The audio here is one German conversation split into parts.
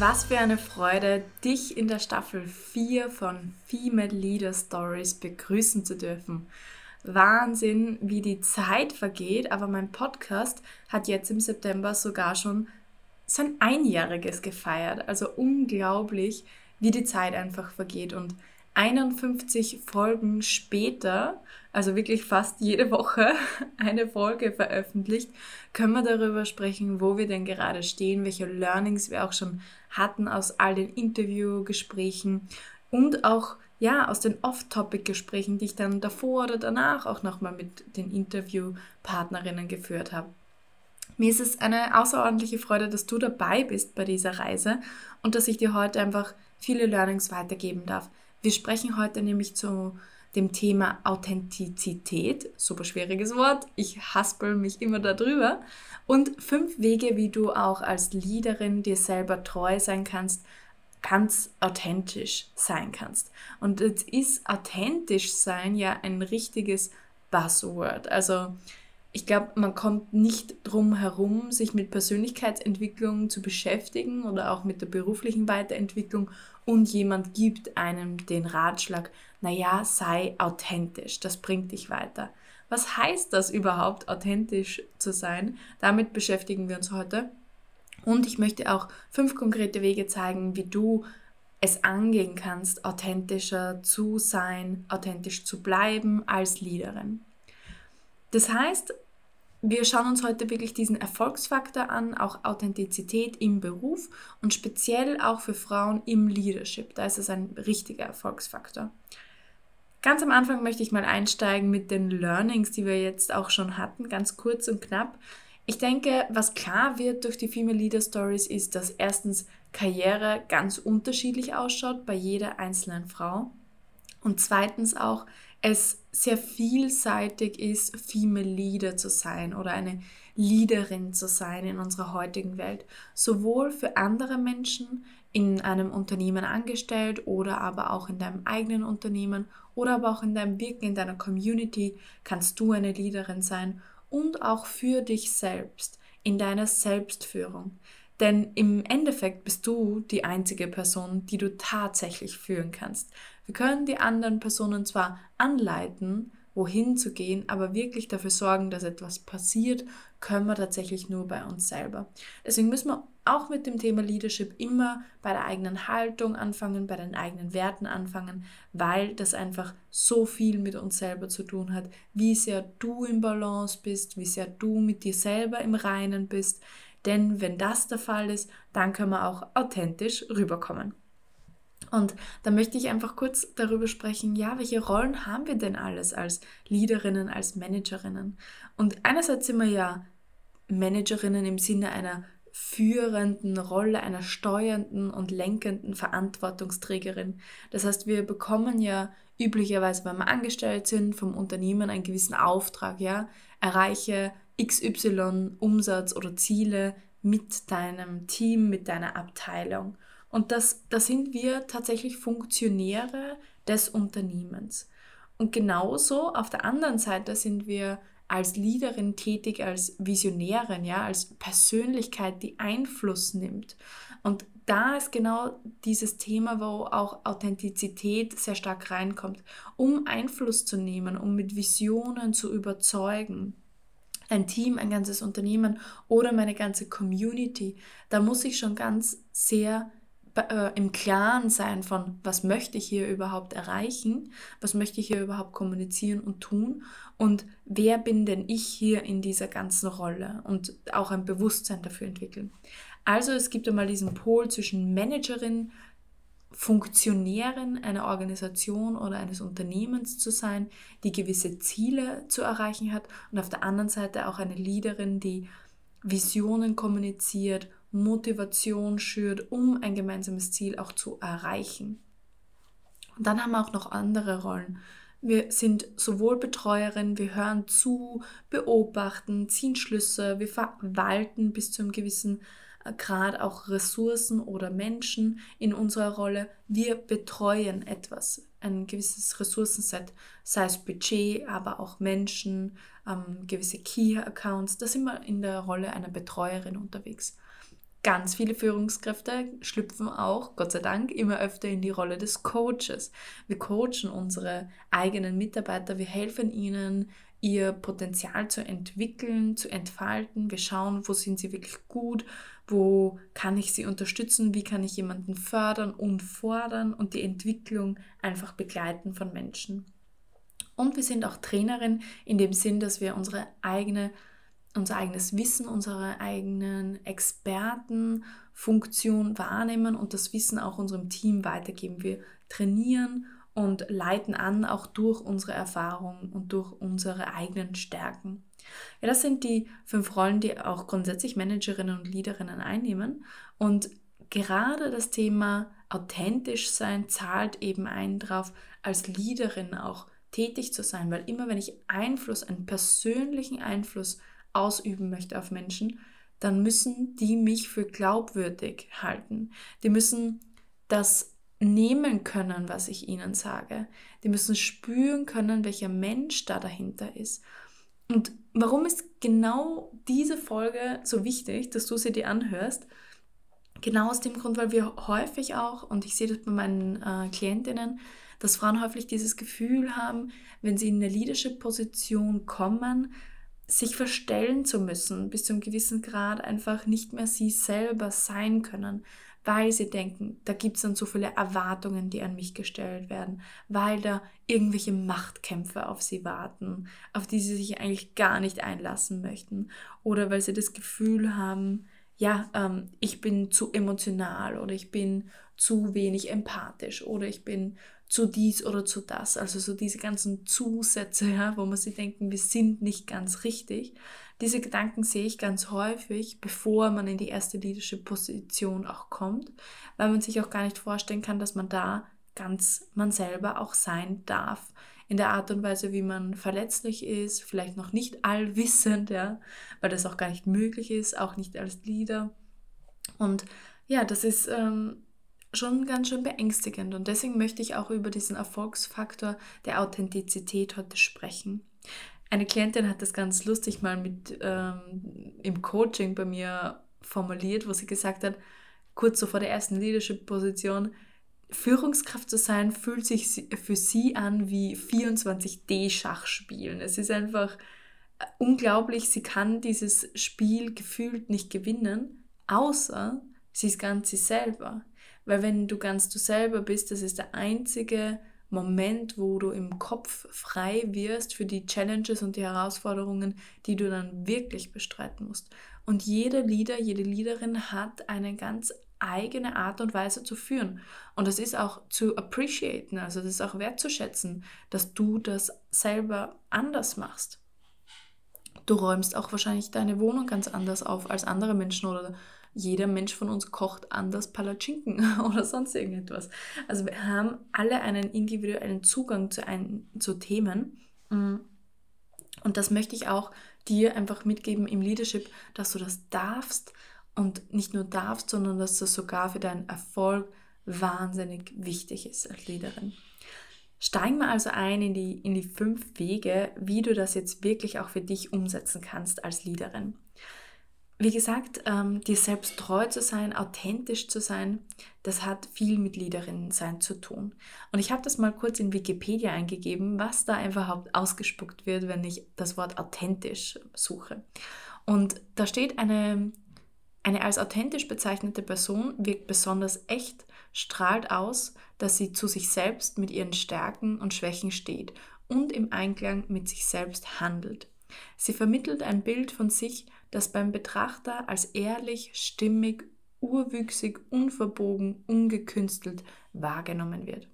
Was für eine Freude, dich in der Staffel 4 von Female Leader Stories begrüßen zu dürfen. Wahnsinn, wie die Zeit vergeht, aber mein Podcast hat jetzt im September sogar schon sein Einjähriges gefeiert. Also unglaublich, wie die Zeit einfach vergeht. Und 51 Folgen später, also wirklich fast jede Woche eine Folge veröffentlicht, können wir darüber sprechen, wo wir denn gerade stehen, welche Learnings wir auch schon hatten aus all den Interviewgesprächen und auch ja, aus den Off-Topic-Gesprächen, die ich dann davor oder danach auch nochmal mit den Interviewpartnerinnen geführt habe. Mir ist es eine außerordentliche Freude, dass du dabei bist bei dieser Reise und dass ich dir heute einfach viele Learnings weitergeben darf. Wir sprechen heute nämlich zu dem Thema Authentizität, super schwieriges Wort, ich haspel mich immer darüber, und fünf Wege, wie du auch als Leaderin dir selber treu sein kannst, ganz authentisch sein kannst. Und jetzt ist authentisch sein ja ein richtiges Buzzword. Also ich glaube, man kommt nicht drum herum, sich mit Persönlichkeitsentwicklung zu beschäftigen oder auch mit der beruflichen Weiterentwicklung und jemand gibt einem den Ratschlag, naja, sei authentisch, das bringt dich weiter. Was heißt das überhaupt, authentisch zu sein? Damit beschäftigen wir uns heute. Und ich möchte auch fünf konkrete Wege zeigen, wie du es angehen kannst, authentischer zu sein, authentisch zu bleiben als Leaderin. Das heißt, wir schauen uns heute wirklich diesen Erfolgsfaktor an, auch Authentizität im Beruf und speziell auch für Frauen im Leadership. Da ist es ein richtiger Erfolgsfaktor. Ganz am Anfang möchte ich mal einsteigen mit den Learnings, die wir jetzt auch schon hatten, ganz kurz und knapp. Ich denke, was klar wird durch die Female Leader Stories ist, dass erstens Karriere ganz unterschiedlich ausschaut bei jeder einzelnen Frau und zweitens auch, es sehr vielseitig ist, Female Leader zu sein oder eine Leaderin zu sein in unserer heutigen Welt. Sowohl für andere Menschen in einem Unternehmen angestellt oder aber auch in deinem eigenen Unternehmen oder aber auch in deinem Wirken, in deiner Community kannst du eine Leaderin sein und auch für dich selbst, in deiner Selbstführung. Denn im Endeffekt bist du die einzige Person, die du tatsächlich führen kannst. Wir können die anderen Personen zwar anleiten, wohin zu gehen, aber wirklich dafür sorgen, dass etwas passiert, können wir tatsächlich nur bei uns selber. Deswegen müssen wir auch mit dem Thema Leadership immer bei der eigenen Haltung anfangen, bei den eigenen Werten anfangen, weil das einfach so viel mit uns selber zu tun hat, wie sehr du im Balance bist, wie sehr du mit dir selber im Reinen bist. Denn wenn das der Fall ist, dann können wir auch authentisch rüberkommen. Und da möchte ich einfach kurz darüber sprechen, ja, welche Rollen haben wir denn alles als Leaderinnen, als Managerinnen? Und einerseits sind wir ja Managerinnen im Sinne einer führenden Rolle, einer steuernden und lenkenden Verantwortungsträgerin. Das heißt, wir bekommen ja üblicherweise, wenn wir angestellt sind, vom Unternehmen einen gewissen Auftrag, ja, erreiche XY Umsatz oder Ziele mit deinem Team, mit deiner Abteilung. Und das, da sind wir tatsächlich Funktionäre des Unternehmens. Und genauso auf der anderen Seite sind wir als Leaderin tätig, als Visionärin, ja, als Persönlichkeit, die Einfluss nimmt. Und da ist genau dieses Thema, wo auch Authentizität sehr stark reinkommt, um Einfluss zu nehmen, um mit Visionen zu überzeugen. Ein Team, ein ganzes Unternehmen oder meine ganze Community, da muss ich schon ganz sehr äh, im Klaren sein von, was möchte ich hier überhaupt erreichen, was möchte ich hier überhaupt kommunizieren und tun? Und wer bin denn ich hier in dieser ganzen Rolle? Und auch ein Bewusstsein dafür entwickeln. Also es gibt einmal diesen Pol zwischen Managerin, Funktionärin einer Organisation oder eines Unternehmens zu sein, die gewisse Ziele zu erreichen hat und auf der anderen Seite auch eine Leaderin, die Visionen kommuniziert Motivation schürt, um ein gemeinsames Ziel auch zu erreichen. Und dann haben wir auch noch andere Rollen. Wir sind sowohl Betreuerin, wir hören zu, beobachten, ziehen Schlüsse, wir verwalten bis zu einem gewissen äh, Grad auch Ressourcen oder Menschen in unserer Rolle. Wir betreuen etwas, ein gewisses Ressourcenset, sei es Budget, aber auch Menschen, ähm, gewisse Key-Accounts. Da sind wir in der Rolle einer Betreuerin unterwegs. Ganz viele Führungskräfte schlüpfen auch, Gott sei Dank, immer öfter in die Rolle des Coaches. Wir coachen unsere eigenen Mitarbeiter, wir helfen ihnen, ihr Potenzial zu entwickeln, zu entfalten. Wir schauen, wo sind sie wirklich gut, wo kann ich sie unterstützen, wie kann ich jemanden fördern und fordern und die Entwicklung einfach begleiten von Menschen. Und wir sind auch Trainerin in dem Sinn, dass wir unsere eigene, unser eigenes Wissen, unsere eigenen Expertenfunktion wahrnehmen und das Wissen auch unserem Team weitergeben. Wir trainieren und leiten an, auch durch unsere Erfahrungen und durch unsere eigenen Stärken. Ja, das sind die fünf Rollen, die auch grundsätzlich Managerinnen und Leaderinnen einnehmen. Und gerade das Thema authentisch sein zahlt eben ein drauf, als Leaderin auch tätig zu sein, weil immer wenn ich Einfluss, einen persönlichen Einfluss ausüben möchte auf Menschen, dann müssen die mich für glaubwürdig halten. Die müssen das nehmen können, was ich ihnen sage. Die müssen spüren können, welcher Mensch da dahinter ist. Und warum ist genau diese Folge so wichtig, dass du sie dir anhörst? Genau aus dem Grund, weil wir häufig auch, und ich sehe das bei meinen äh, Klientinnen, dass Frauen häufig dieses Gefühl haben, wenn sie in eine Leadership-Position kommen, sich verstellen zu müssen, bis zu einem gewissen Grad einfach nicht mehr sie selber sein können, weil sie denken, da gibt es dann so viele Erwartungen, die an mich gestellt werden, weil da irgendwelche Machtkämpfe auf sie warten, auf die sie sich eigentlich gar nicht einlassen möchten, oder weil sie das Gefühl haben, ja, ähm, ich bin zu emotional oder ich bin zu wenig empathisch oder ich bin zu dies oder zu das. Also so diese ganzen Zusätze, ja, wo man sich denken, wir sind nicht ganz richtig. Diese Gedanken sehe ich ganz häufig, bevor man in die erste Leadership-Position auch kommt, weil man sich auch gar nicht vorstellen kann, dass man da ganz man selber auch sein darf. In der Art und Weise, wie man verletzlich ist, vielleicht noch nicht allwissend, ja, weil das auch gar nicht möglich ist, auch nicht als Leader. Und ja, das ist ähm, schon ganz schön beängstigend. Und deswegen möchte ich auch über diesen Erfolgsfaktor der Authentizität heute sprechen. Eine Klientin hat das ganz lustig mal mit ähm, im Coaching bei mir formuliert, wo sie gesagt hat, kurz so vor der ersten Leadership-Position, Führungskraft zu sein fühlt sich für sie an wie 24D-Schach spielen. Es ist einfach äh, unglaublich, sie kann dieses Spiel gefühlt nicht gewinnen, außer sie ist ganz sie selber. Weil wenn du ganz du selber bist, das ist der einzige Moment, wo du im Kopf frei wirst für die Challenges und die Herausforderungen, die du dann wirklich bestreiten musst. Und jeder Leader, jede Leaderin hat eine ganz eigene Art und Weise zu führen. Und das ist auch zu appreciaten, also das ist auch wertzuschätzen, dass du das selber anders machst. Du räumst auch wahrscheinlich deine Wohnung ganz anders auf als andere Menschen oder jeder Mensch von uns kocht anders Palatschinken oder sonst irgendetwas. Also wir haben alle einen individuellen Zugang zu, ein, zu Themen. Mm. Und das möchte ich auch dir einfach mitgeben im Leadership, dass du das darfst und nicht nur darfst, sondern dass das sogar für deinen Erfolg wahnsinnig wichtig ist als Leaderin. Steigen wir also ein in die, in die fünf Wege, wie du das jetzt wirklich auch für dich umsetzen kannst als Leaderin wie gesagt, ähm, dir selbst treu zu sein, authentisch zu sein, das hat viel mit Leaderinnen sein zu tun. Und ich habe das mal kurz in Wikipedia eingegeben, was da überhaupt ausgespuckt wird, wenn ich das Wort authentisch suche. Und da steht eine, eine als authentisch bezeichnete Person wirkt besonders echt, strahlt aus, dass sie zu sich selbst mit ihren Stärken und Schwächen steht und im Einklang mit sich selbst handelt. Sie vermittelt ein Bild von sich, das beim Betrachter als ehrlich, stimmig, urwüchsig, unverbogen, ungekünstelt wahrgenommen wird.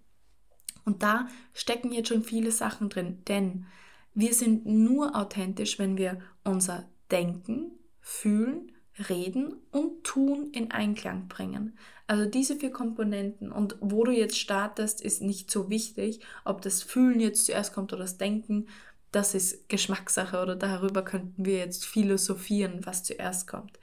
Und da stecken jetzt schon viele Sachen drin, denn wir sind nur authentisch, wenn wir unser Denken, Fühlen, Reden und Tun in Einklang bringen. Also diese vier Komponenten und wo du jetzt startest, ist nicht so wichtig, ob das Fühlen jetzt zuerst kommt oder das Denken das ist Geschmackssache oder darüber könnten wir jetzt philosophieren, was zuerst kommt.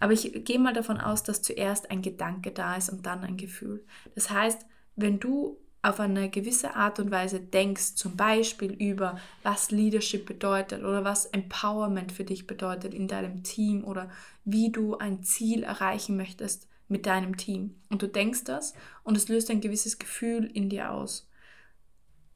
Aber ich gehe mal davon aus, dass zuerst ein Gedanke da ist und dann ein Gefühl. Das heißt, wenn du auf eine gewisse Art und Weise denkst, zum Beispiel über was Leadership bedeutet oder was Empowerment für dich bedeutet in deinem Team oder wie du ein Ziel erreichen möchtest mit deinem Team und du denkst das und es löst ein gewisses Gefühl in dir aus,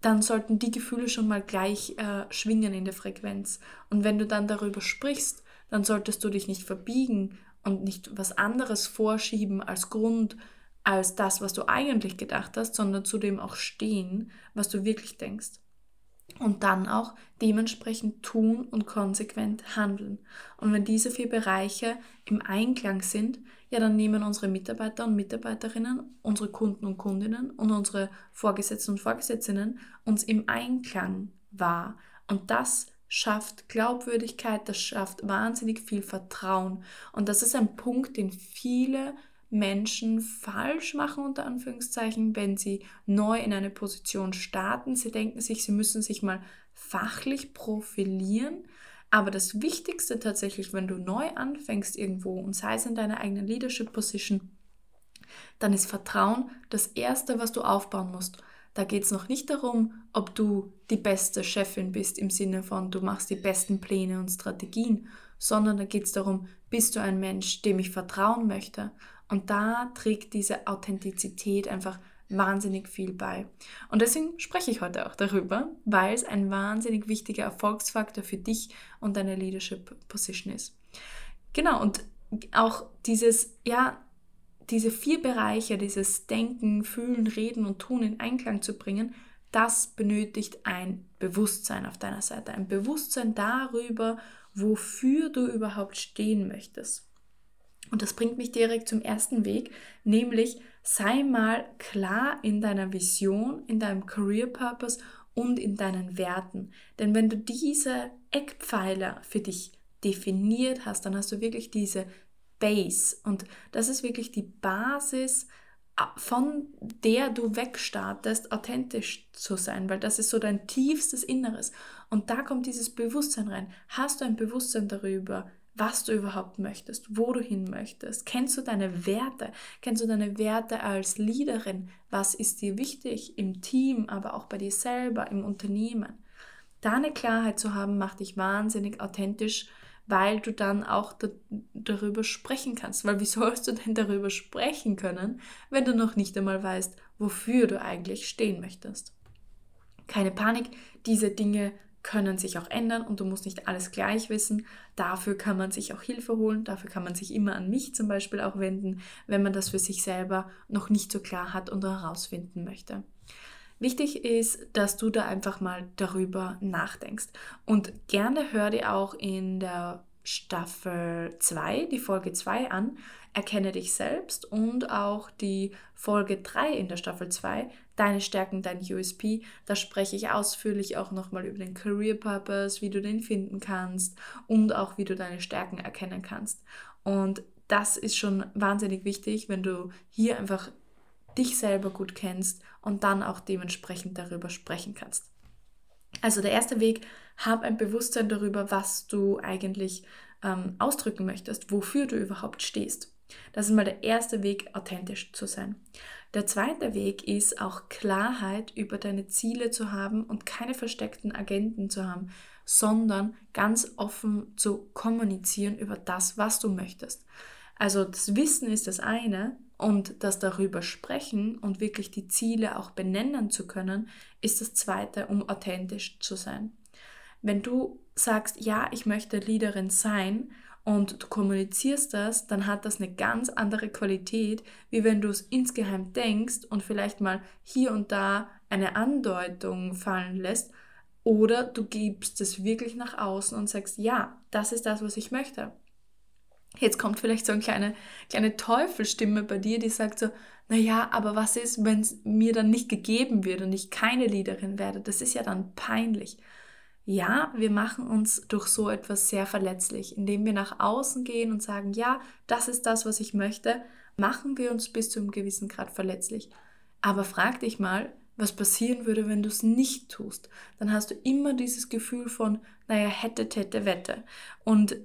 dann sollten die Gefühle schon mal gleich äh, schwingen in der Frequenz. Und wenn du dann darüber sprichst, dann solltest du dich nicht verbiegen und nicht was anderes vorschieben als Grund, als das, was du eigentlich gedacht hast, sondern zu dem auch stehen, was du wirklich denkst. Und dann auch dementsprechend tun und konsequent handeln. Und wenn diese vier Bereiche im Einklang sind, ja, dann nehmen unsere Mitarbeiter und Mitarbeiterinnen, unsere Kunden und Kundinnen und unsere Vorgesetzten und Vorgesetzten uns im Einklang wahr. Und das schafft Glaubwürdigkeit, das schafft wahnsinnig viel Vertrauen. Und das ist ein Punkt, den viele Menschen falsch machen, unter Anführungszeichen, wenn sie neu in eine Position starten. Sie denken sich, sie müssen sich mal fachlich profilieren. Aber das Wichtigste tatsächlich, wenn du neu anfängst irgendwo und sei es in deiner eigenen Leadership Position, dann ist Vertrauen das Erste, was du aufbauen musst. Da geht es noch nicht darum, ob du die beste Chefin bist im Sinne von, du machst die besten Pläne und Strategien, sondern da geht es darum, bist du ein Mensch, dem ich vertrauen möchte? Und da trägt diese Authentizität einfach wahnsinnig viel bei. Und deswegen spreche ich heute auch darüber, weil es ein wahnsinnig wichtiger Erfolgsfaktor für dich und deine Leadership Position ist. Genau, und auch dieses, ja, diese vier Bereiche, dieses Denken, Fühlen, Reden und Tun in Einklang zu bringen, das benötigt ein Bewusstsein auf deiner Seite. Ein Bewusstsein darüber, wofür du überhaupt stehen möchtest. Und das bringt mich direkt zum ersten Weg, nämlich sei mal klar in deiner Vision, in deinem Career Purpose und in deinen Werten. Denn wenn du diese Eckpfeiler für dich definiert hast, dann hast du wirklich diese Base. Und das ist wirklich die Basis, von der du wegstartest, authentisch zu sein, weil das ist so dein tiefstes Inneres. Und da kommt dieses Bewusstsein rein. Hast du ein Bewusstsein darüber, was du überhaupt möchtest, wo du hin möchtest. Kennst du deine Werte? Kennst du deine Werte als Leaderin? Was ist dir wichtig im Team, aber auch bei dir selber, im Unternehmen? Da eine Klarheit zu haben, macht dich wahnsinnig authentisch, weil du dann auch da, darüber sprechen kannst. Weil wie sollst du denn darüber sprechen können, wenn du noch nicht einmal weißt, wofür du eigentlich stehen möchtest? Keine Panik, diese Dinge können sich auch ändern und du musst nicht alles gleich wissen. Dafür kann man sich auch Hilfe holen, dafür kann man sich immer an mich zum Beispiel auch wenden, wenn man das für sich selber noch nicht so klar hat und herausfinden möchte. Wichtig ist, dass du da einfach mal darüber nachdenkst und gerne hör dir auch in der Staffel 2, die Folge 2 an, Erkenne dich selbst und auch die Folge 3 in der Staffel 2, Deine Stärken, dein USP. Da spreche ich ausführlich auch nochmal über den Career Purpose, wie du den finden kannst und auch wie du deine Stärken erkennen kannst. Und das ist schon wahnsinnig wichtig, wenn du hier einfach dich selber gut kennst und dann auch dementsprechend darüber sprechen kannst. Also der erste Weg, hab ein Bewusstsein darüber, was du eigentlich ähm, ausdrücken möchtest, wofür du überhaupt stehst. Das ist mal der erste Weg, authentisch zu sein. Der zweite Weg ist auch Klarheit über deine Ziele zu haben und keine versteckten Agenten zu haben, sondern ganz offen zu kommunizieren über das, was du möchtest. Also das Wissen ist das eine und das darüber sprechen und wirklich die Ziele auch benennen zu können, ist das zweite, um authentisch zu sein. Wenn du sagst, ja, ich möchte Leaderin sein und du kommunizierst das, dann hat das eine ganz andere Qualität, wie wenn du es insgeheim denkst und vielleicht mal hier und da eine Andeutung fallen lässt oder du gibst es wirklich nach außen und sagst, ja, das ist das, was ich möchte. Jetzt kommt vielleicht so eine kleine, kleine Teufelstimme bei dir, die sagt so, naja, aber was ist, wenn es mir dann nicht gegeben wird und ich keine Leaderin werde? Das ist ja dann peinlich. Ja, wir machen uns durch so etwas sehr verletzlich. Indem wir nach außen gehen und sagen, ja, das ist das, was ich möchte, machen wir uns bis zu einem gewissen Grad verletzlich. Aber frag dich mal, was passieren würde, wenn du es nicht tust. Dann hast du immer dieses Gefühl von, naja, hätte, hätte, wette. Und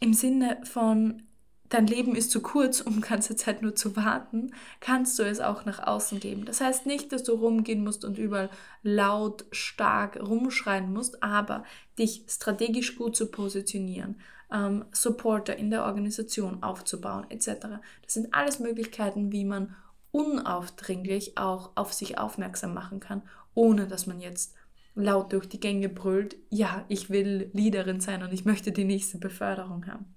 im Sinne von, dein Leben ist zu kurz, um ganze Zeit nur zu warten, kannst du es auch nach außen geben. Das heißt nicht, dass du rumgehen musst und überall laut, stark rumschreien musst, aber dich strategisch gut zu positionieren, ähm, Supporter in der Organisation aufzubauen, etc. Das sind alles Möglichkeiten, wie man unaufdringlich auch auf sich aufmerksam machen kann, ohne dass man jetzt laut durch die Gänge brüllt, ja, ich will Leaderin sein und ich möchte die nächste Beförderung haben.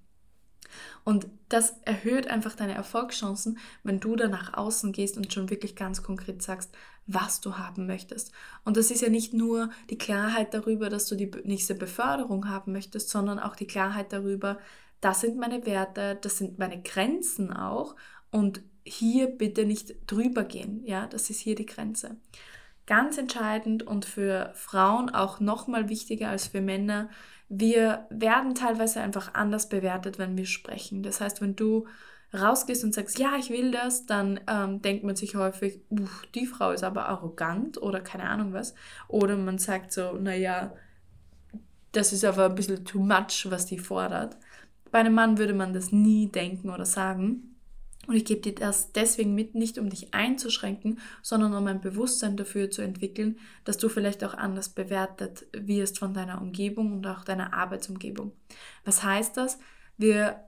Und das erhöht einfach deine Erfolgschancen, wenn du da nach außen gehst und schon wirklich ganz konkret sagst, was du haben möchtest. Und das ist ja nicht nur die Klarheit darüber, dass du die nächste Beförderung haben möchtest, sondern auch die Klarheit darüber, das sind meine Werte, das sind meine Grenzen auch und hier bitte nicht drüber gehen, ja, das ist hier die Grenze. Ganz entscheidend und für Frauen auch nochmal wichtiger als für Männer wir werden teilweise einfach anders bewertet, wenn wir sprechen. Das heißt, wenn du rausgehst und sagst, ja, ich will das, dann ähm, denkt man sich häufig, die Frau ist aber arrogant oder keine Ahnung was. Oder man sagt so, naja, das ist aber ein bisschen too much, was die fordert. Bei einem Mann würde man das nie denken oder sagen. Und ich gebe dir das deswegen mit, nicht um dich einzuschränken, sondern um ein Bewusstsein dafür zu entwickeln, dass du vielleicht auch anders bewertet wirst von deiner Umgebung und auch deiner Arbeitsumgebung. Was heißt das? Wir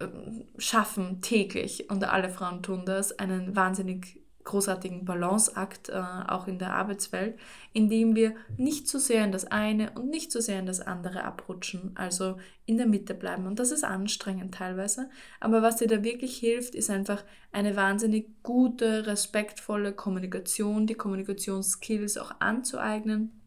ähm, schaffen täglich, und alle Frauen tun das, einen wahnsinnig großartigen Balanceakt äh, auch in der Arbeitswelt, indem wir nicht zu so sehr in das eine und nicht zu so sehr in das andere abrutschen, also in der Mitte bleiben. Und das ist anstrengend teilweise, aber was dir da wirklich hilft, ist einfach eine wahnsinnig gute, respektvolle Kommunikation, die Kommunikationsskills auch anzueignen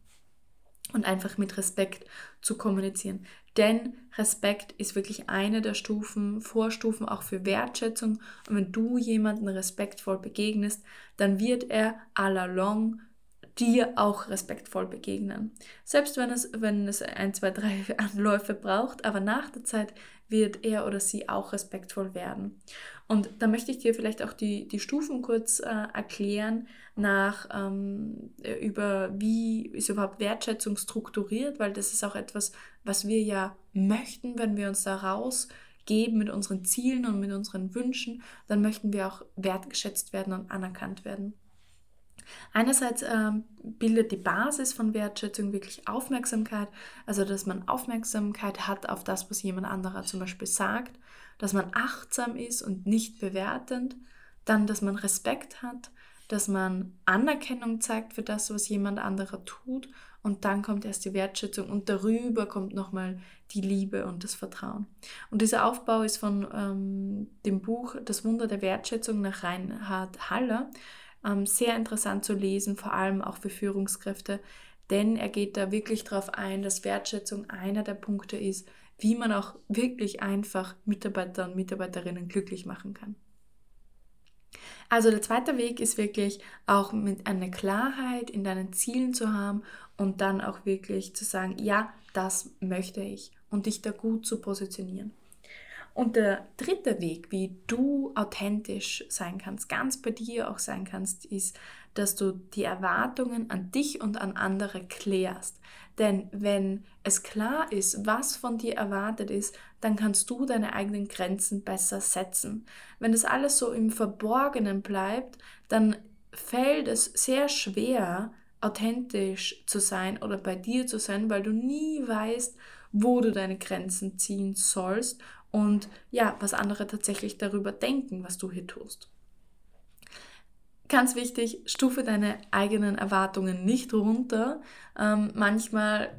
und einfach mit Respekt zu kommunizieren. Denn Respekt ist wirklich eine der Stufen, Vorstufen auch für Wertschätzung. Und wenn du jemanden respektvoll begegnest, dann wird er all along dir auch respektvoll begegnen. Selbst wenn es, wenn es ein, zwei, drei Anläufe braucht, aber nach der Zeit wird er oder sie auch respektvoll werden. Und da möchte ich dir vielleicht auch die, die Stufen kurz äh, erklären, nach ähm, über wie ist überhaupt Wertschätzung strukturiert, weil das ist auch etwas, was wir ja möchten, wenn wir uns da rausgeben mit unseren Zielen und mit unseren Wünschen, dann möchten wir auch wertgeschätzt werden und anerkannt werden. Einerseits ähm, bildet die Basis von Wertschätzung wirklich Aufmerksamkeit, also dass man Aufmerksamkeit hat auf das, was jemand anderer zum Beispiel sagt, dass man achtsam ist und nicht bewertend, dann, dass man Respekt hat, dass man Anerkennung zeigt für das, was jemand anderer tut und dann kommt erst die Wertschätzung und darüber kommt nochmal die Liebe und das Vertrauen. Und dieser Aufbau ist von ähm, dem Buch Das Wunder der Wertschätzung nach Reinhard Haller sehr interessant zu lesen, vor allem auch für Führungskräfte, denn er geht da wirklich darauf ein, dass Wertschätzung einer der Punkte ist, wie man auch wirklich einfach Mitarbeiter und Mitarbeiterinnen glücklich machen kann. Also der zweite Weg ist wirklich auch mit einer Klarheit in deinen Zielen zu haben und dann auch wirklich zu sagen, ja, das möchte ich und dich da gut zu positionieren. Und der dritte Weg, wie du authentisch sein kannst, ganz bei dir auch sein kannst, ist, dass du die Erwartungen an dich und an andere klärst. Denn wenn es klar ist, was von dir erwartet ist, dann kannst du deine eigenen Grenzen besser setzen. Wenn das alles so im Verborgenen bleibt, dann fällt es sehr schwer, authentisch zu sein oder bei dir zu sein, weil du nie weißt, wo du deine Grenzen ziehen sollst und ja, was andere tatsächlich darüber denken, was du hier tust. Ganz wichtig, stufe deine eigenen Erwartungen nicht runter. Ähm, manchmal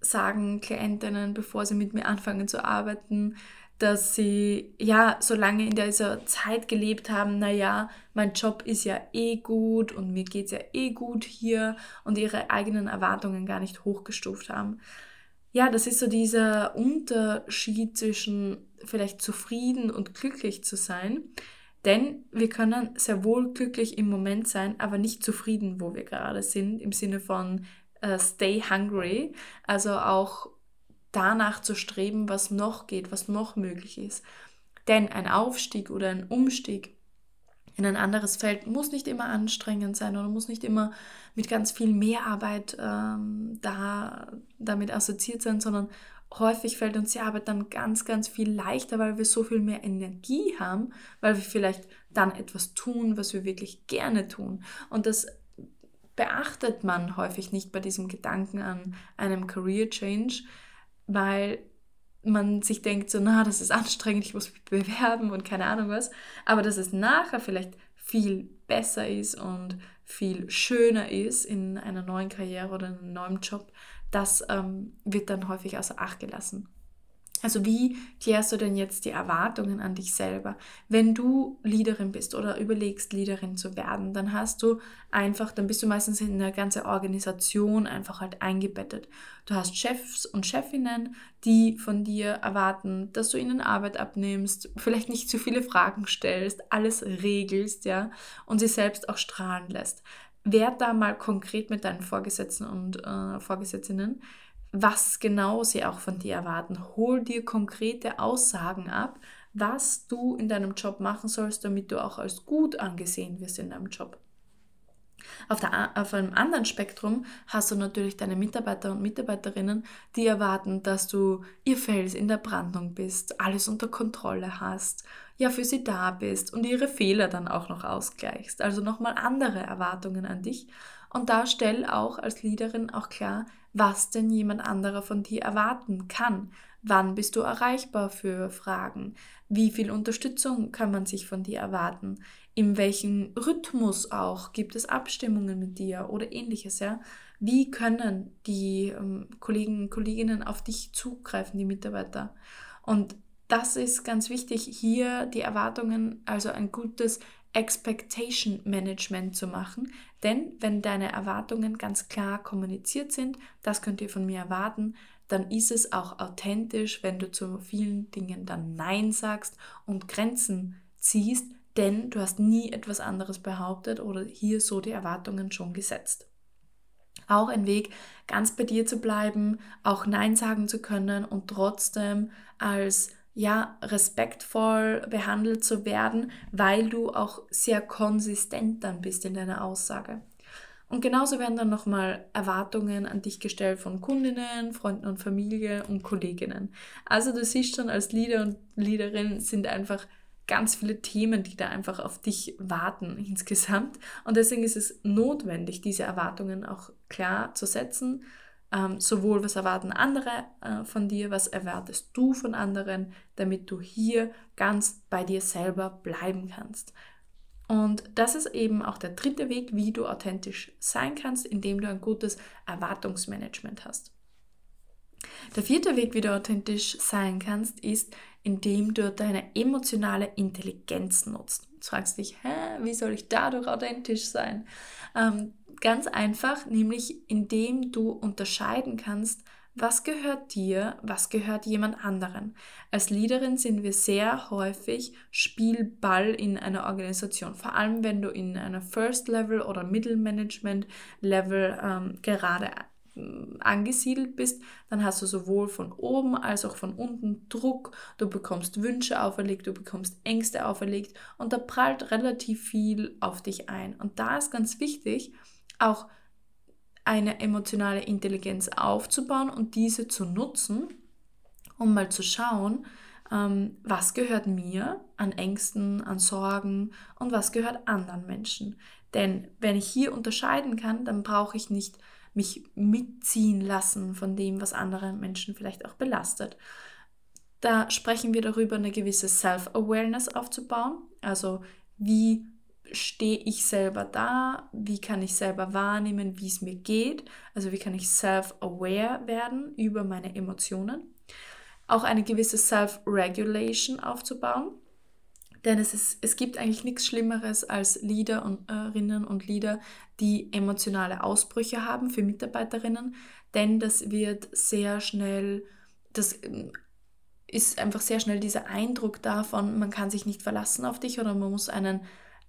sagen Klientinnen, bevor sie mit mir anfangen zu arbeiten, dass sie ja so lange in dieser Zeit gelebt haben, naja, mein Job ist ja eh gut und mir geht es ja eh gut hier und ihre eigenen Erwartungen gar nicht hochgestuft haben. Ja, das ist so dieser Unterschied zwischen vielleicht zufrieden und glücklich zu sein. Denn wir können sehr wohl glücklich im Moment sein, aber nicht zufrieden, wo wir gerade sind, im Sinne von uh, stay hungry, also auch danach zu streben, was noch geht, was noch möglich ist. Denn ein Aufstieg oder ein Umstieg in ein anderes Feld muss nicht immer anstrengend sein oder muss nicht immer mit ganz viel Mehrarbeit ähm, da, damit assoziiert sein, sondern häufig fällt uns die Arbeit dann ganz, ganz viel leichter, weil wir so viel mehr Energie haben, weil wir vielleicht dann etwas tun, was wir wirklich gerne tun. Und das beachtet man häufig nicht bei diesem Gedanken an einem Career Change, weil man sich denkt, so, na, das ist anstrengend, ich muss mich bewerben und keine Ahnung was. Aber dass es nachher vielleicht viel besser ist und viel schöner ist in einer neuen Karriere oder in einem neuen Job, das ähm, wird dann häufig außer Acht gelassen. Also wie klärst du denn jetzt die Erwartungen an dich selber? Wenn du Leaderin bist oder überlegst, Leaderin zu werden, dann hast du einfach, dann bist du meistens in eine ganze Organisation einfach halt eingebettet. Du hast Chefs und Chefinnen, die von dir erwarten, dass du ihnen Arbeit abnimmst, vielleicht nicht zu viele Fragen stellst, alles regelst, ja, und sie selbst auch strahlen lässt. Werd da mal konkret mit deinen Vorgesetzten und äh, Vorgesetzten was genau sie auch von dir erwarten. Hol dir konkrete Aussagen ab, was du in deinem Job machen sollst, damit du auch als gut angesehen wirst in deinem Job. Auf, der, auf einem anderen Spektrum hast du natürlich deine Mitarbeiter und Mitarbeiterinnen, die erwarten, dass du ihr Fels in der Brandung bist, alles unter Kontrolle hast, ja für sie da bist und ihre Fehler dann auch noch ausgleichst. Also nochmal andere Erwartungen an dich. Und da stell auch als Leaderin auch klar, was denn jemand anderer von dir erwarten kann. Wann bist du erreichbar für Fragen? Wie viel Unterstützung kann man sich von dir erwarten? In welchem Rhythmus auch gibt es Abstimmungen mit dir oder ähnliches, ja? Wie können die ähm, Kollegen und Kolleginnen auf dich zugreifen, die Mitarbeiter? Und das ist ganz wichtig, hier die Erwartungen, also ein gutes Expectation Management zu machen. Denn wenn deine Erwartungen ganz klar kommuniziert sind, das könnt ihr von mir erwarten, dann ist es auch authentisch, wenn du zu vielen Dingen dann Nein sagst und Grenzen ziehst, denn du hast nie etwas anderes behauptet oder hier so die Erwartungen schon gesetzt. Auch ein Weg, ganz bei dir zu bleiben, auch Nein sagen zu können und trotzdem als ja, respektvoll behandelt zu werden, weil du auch sehr konsistent dann bist in deiner Aussage. Und genauso werden dann nochmal Erwartungen an dich gestellt von Kundinnen, Freunden und Familie und Kolleginnen. Also du siehst schon, als Leader und Leaderin sind einfach ganz viele Themen, die da einfach auf dich warten insgesamt. Und deswegen ist es notwendig, diese Erwartungen auch klar zu setzen ähm, sowohl was erwarten andere äh, von dir, was erwartest du von anderen, damit du hier ganz bei dir selber bleiben kannst. Und das ist eben auch der dritte Weg, wie du authentisch sein kannst, indem du ein gutes Erwartungsmanagement hast. Der vierte Weg, wie du authentisch sein kannst, ist, indem du deine emotionale Intelligenz nutzt. Du fragst dich, hä, wie soll ich dadurch authentisch sein? Ähm, Ganz einfach, nämlich indem du unterscheiden kannst, was gehört dir, was gehört jemand anderen. Als Leaderin sind wir sehr häufig Spielball in einer Organisation, vor allem wenn du in einer First Level oder Middle Management Level ähm, gerade angesiedelt bist, dann hast du sowohl von oben als auch von unten Druck, du bekommst Wünsche auferlegt, du bekommst Ängste auferlegt und da prallt relativ viel auf dich ein. Und da ist ganz wichtig, auch eine emotionale Intelligenz aufzubauen und diese zu nutzen, um mal zu schauen, ähm, was gehört mir an Ängsten, an Sorgen und was gehört anderen Menschen. Denn wenn ich hier unterscheiden kann, dann brauche ich nicht mich mitziehen lassen von dem, was andere Menschen vielleicht auch belastet. Da sprechen wir darüber, eine gewisse Self-Awareness aufzubauen. Also wie stehe ich selber da? Wie kann ich selber wahrnehmen, wie es mir geht? Also wie kann ich self-aware werden über meine Emotionen? Auch eine gewisse Self-Regulation aufzubauen. Denn es, ist, es gibt eigentlich nichts Schlimmeres als Leaderinnen und Leader, die emotionale Ausbrüche haben für Mitarbeiterinnen, denn das wird sehr schnell, das ist einfach sehr schnell dieser Eindruck davon, man kann sich nicht verlassen auf dich oder man muss einen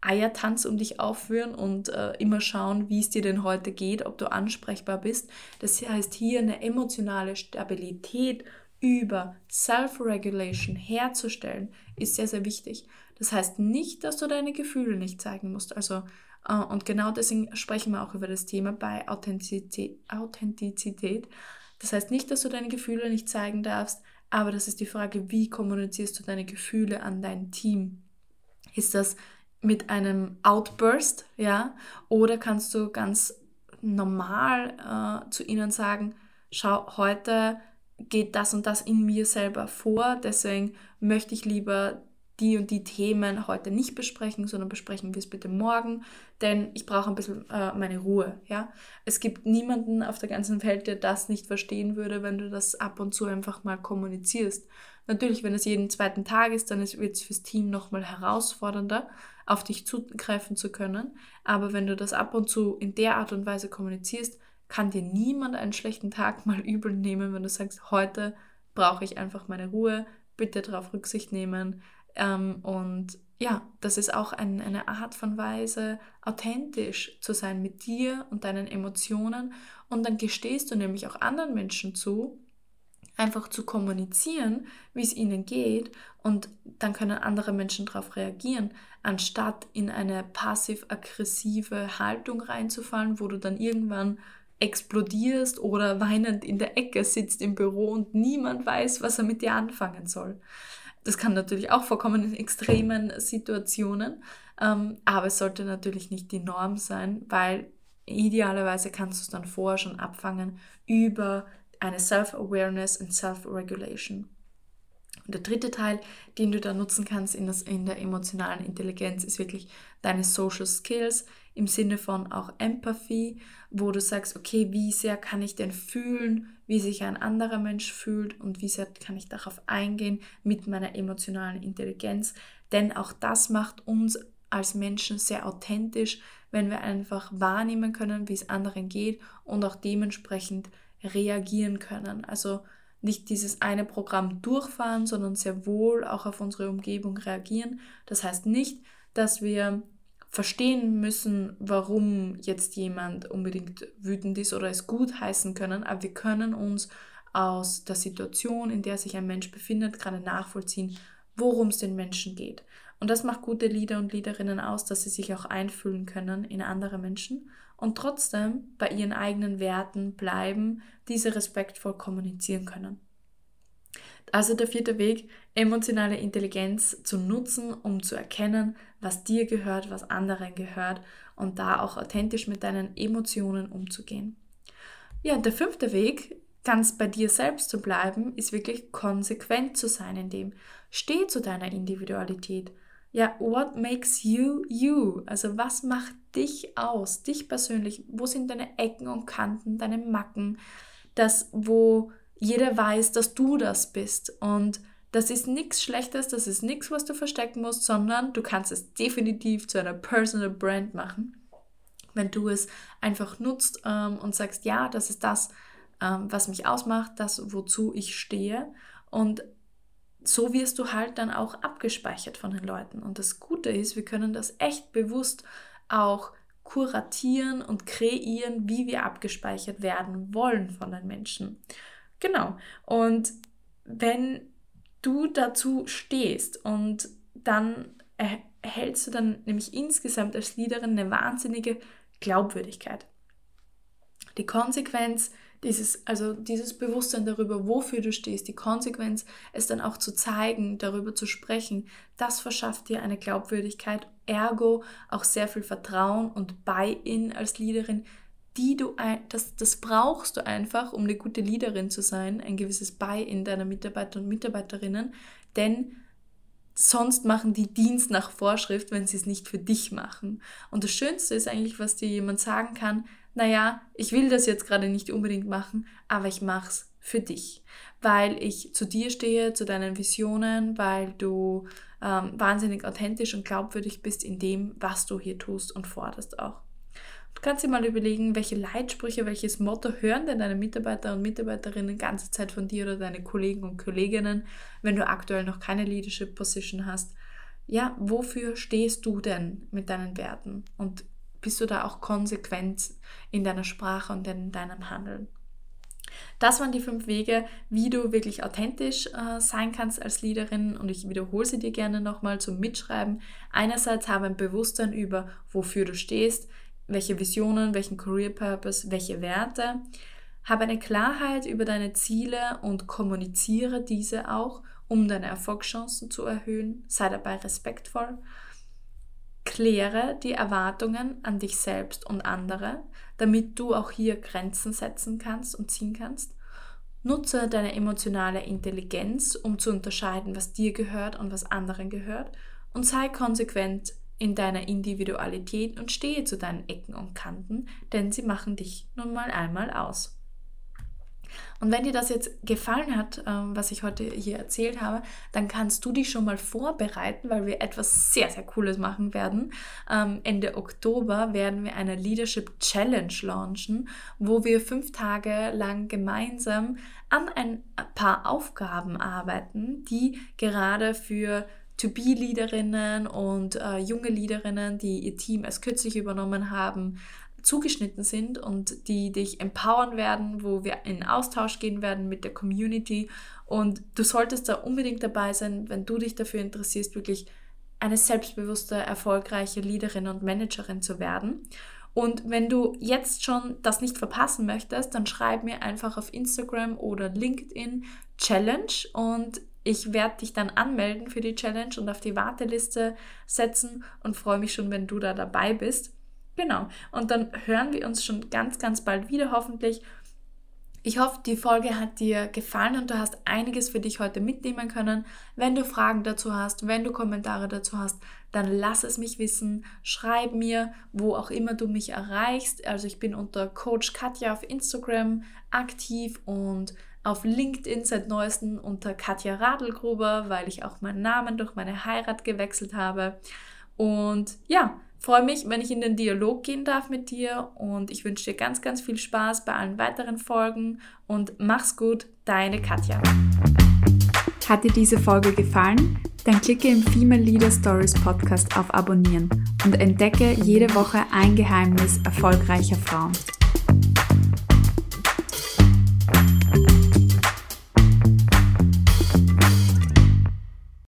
Eiertanz um dich aufführen und äh, immer schauen, wie es dir denn heute geht, ob du ansprechbar bist. Das heißt, hier eine emotionale Stabilität über Self-Regulation herzustellen, ist sehr, sehr wichtig. Das heißt nicht, dass du deine Gefühle nicht zeigen musst. Also, äh, und genau deswegen sprechen wir auch über das Thema bei Authentizität. Authentizität. Das heißt nicht, dass du deine Gefühle nicht zeigen darfst, aber das ist die Frage, wie kommunizierst du deine Gefühle an dein Team? Ist das mit einem Outburst, ja? Oder kannst du ganz normal äh, zu ihnen sagen, schau, heute geht das und das in mir selber vor, deswegen möchte ich lieber die und die Themen heute nicht besprechen, sondern besprechen wir es bitte morgen, denn ich brauche ein bisschen äh, meine Ruhe. Ja? Es gibt niemanden auf der ganzen Welt, der das nicht verstehen würde, wenn du das ab und zu einfach mal kommunizierst. Natürlich, wenn es jeden zweiten Tag ist, dann wird es fürs Team nochmal herausfordernder, auf dich zugreifen zu können. Aber wenn du das ab und zu in der Art und Weise kommunizierst, kann dir niemand einen schlechten Tag mal übel nehmen, wenn du sagst, heute brauche ich einfach meine Ruhe, bitte darauf Rücksicht nehmen. Ähm, und ja, das ist auch ein, eine Art von Weise, authentisch zu sein mit dir und deinen Emotionen. Und dann gestehst du nämlich auch anderen Menschen zu, einfach zu kommunizieren, wie es ihnen geht und dann können andere Menschen darauf reagieren, anstatt in eine passiv-aggressive Haltung reinzufallen, wo du dann irgendwann explodierst oder weinend in der Ecke sitzt im Büro und niemand weiß, was er mit dir anfangen soll. Das kann natürlich auch vorkommen in extremen Situationen, ähm, aber es sollte natürlich nicht die Norm sein, weil idealerweise kannst du es dann vorher schon abfangen über eine Self-Awareness und Self-Regulation. Und der dritte Teil, den du da nutzen kannst in, das, in der emotionalen Intelligenz, ist wirklich deine Social Skills im Sinne von auch Empathie, wo du sagst, okay, wie sehr kann ich denn fühlen, wie sich ein anderer Mensch fühlt und wie sehr kann ich darauf eingehen mit meiner emotionalen Intelligenz. Denn auch das macht uns als Menschen sehr authentisch, wenn wir einfach wahrnehmen können, wie es anderen geht und auch dementsprechend reagieren können. Also nicht dieses eine Programm durchfahren, sondern sehr wohl auch auf unsere Umgebung reagieren. Das heißt nicht, dass wir verstehen müssen, warum jetzt jemand unbedingt wütend ist oder es gut heißen können, aber wir können uns aus der Situation, in der sich ein Mensch befindet, gerade nachvollziehen, worum es den Menschen geht. Und das macht gute Leader und Leaderinnen aus, dass sie sich auch einfühlen können in andere Menschen und trotzdem bei ihren eigenen Werten bleiben, diese respektvoll kommunizieren können. Also der vierte Weg, emotionale Intelligenz zu nutzen, um zu erkennen, was dir gehört, was anderen gehört und da auch authentisch mit deinen Emotionen umzugehen. Ja, der fünfte Weg, ganz bei dir selbst zu bleiben, ist wirklich konsequent zu sein in dem. Steh zu deiner Individualität ja, what makes you you? Also was macht dich aus, dich persönlich? Wo sind deine Ecken und Kanten, deine Macken? Das, wo jeder weiß, dass du das bist. Und das ist nichts Schlechtes, das ist nichts, was du verstecken musst, sondern du kannst es definitiv zu einer Personal Brand machen. Wenn du es einfach nutzt ähm, und sagst, ja, das ist das, ähm, was mich ausmacht, das, wozu ich stehe. Und so wirst du halt dann auch abgespeichert von den Leuten. Und das Gute ist, wir können das echt bewusst auch kuratieren und kreieren, wie wir abgespeichert werden wollen von den Menschen. Genau. Und wenn du dazu stehst und dann erhältst du dann nämlich insgesamt als Leaderin eine wahnsinnige Glaubwürdigkeit. Die Konsequenz dieses, also dieses Bewusstsein darüber, wofür du stehst, die Konsequenz, es dann auch zu zeigen, darüber zu sprechen, das verschafft dir eine Glaubwürdigkeit, ergo auch sehr viel Vertrauen und Buy-in als Leaderin, die du, das, das brauchst du einfach, um eine gute Leaderin zu sein, ein gewisses Buy-in deiner Mitarbeiter und Mitarbeiterinnen, denn sonst machen die Dienst nach Vorschrift, wenn sie es nicht für dich machen. Und das Schönste ist eigentlich, was dir jemand sagen kann, naja, ich will das jetzt gerade nicht unbedingt machen, aber ich mache es für dich, weil ich zu dir stehe, zu deinen Visionen, weil du ähm, wahnsinnig authentisch und glaubwürdig bist in dem, was du hier tust und forderst auch. Du kannst dir mal überlegen, welche Leitsprüche, welches Motto hören denn deine Mitarbeiter und Mitarbeiterinnen ganze Zeit von dir oder deine Kollegen und Kolleginnen, wenn du aktuell noch keine Leadership Position hast. Ja, wofür stehst du denn mit deinen Werten? Und bist du da auch konsequent in deiner Sprache und in deinem Handeln. Das waren die fünf Wege, wie du wirklich authentisch äh, sein kannst als Leaderin und ich wiederhole sie dir gerne nochmal zum Mitschreiben. Einerseits habe ein Bewusstsein über, wofür du stehst, welche Visionen, welchen Career Purpose, welche Werte. Habe eine Klarheit über deine Ziele und kommuniziere diese auch, um deine Erfolgschancen zu erhöhen. Sei dabei respektvoll. Kläre die Erwartungen an dich selbst und andere, damit du auch hier Grenzen setzen kannst und ziehen kannst. Nutze deine emotionale Intelligenz, um zu unterscheiden, was dir gehört und was anderen gehört. Und sei konsequent in deiner Individualität und stehe zu deinen Ecken und Kanten, denn sie machen dich nun mal einmal aus. Und wenn dir das jetzt gefallen hat, ähm, was ich heute hier erzählt habe, dann kannst du dich schon mal vorbereiten, weil wir etwas sehr, sehr Cooles machen werden. Ähm, Ende Oktober werden wir eine Leadership Challenge launchen, wo wir fünf Tage lang gemeinsam an ein paar Aufgaben arbeiten, die gerade für To-Be-Leaderinnen und äh, junge Leaderinnen, die ihr Team erst kürzlich übernommen haben, zugeschnitten sind und die dich empowern werden, wo wir in Austausch gehen werden mit der Community. Und du solltest da unbedingt dabei sein, wenn du dich dafür interessierst, wirklich eine selbstbewusste, erfolgreiche Leaderin und Managerin zu werden. Und wenn du jetzt schon das nicht verpassen möchtest, dann schreib mir einfach auf Instagram oder LinkedIn Challenge und ich werde dich dann anmelden für die Challenge und auf die Warteliste setzen und freue mich schon, wenn du da dabei bist. Genau. Und dann hören wir uns schon ganz, ganz bald wieder, hoffentlich. Ich hoffe, die Folge hat dir gefallen und du hast einiges für dich heute mitnehmen können. Wenn du Fragen dazu hast, wenn du Kommentare dazu hast, dann lass es mich wissen. Schreib mir, wo auch immer du mich erreichst. Also ich bin unter Coach Katja auf Instagram aktiv und auf LinkedIn seit neuestem unter Katja Radelgruber, weil ich auch meinen Namen durch meine Heirat gewechselt habe. Und ja, freue mich, wenn ich in den Dialog gehen darf mit dir und ich wünsche dir ganz, ganz viel Spaß bei allen weiteren Folgen und mach's gut, deine Katja. Hat dir diese Folge gefallen? Dann klicke im Female Leader Stories Podcast auf Abonnieren und entdecke jede Woche ein Geheimnis erfolgreicher Frauen.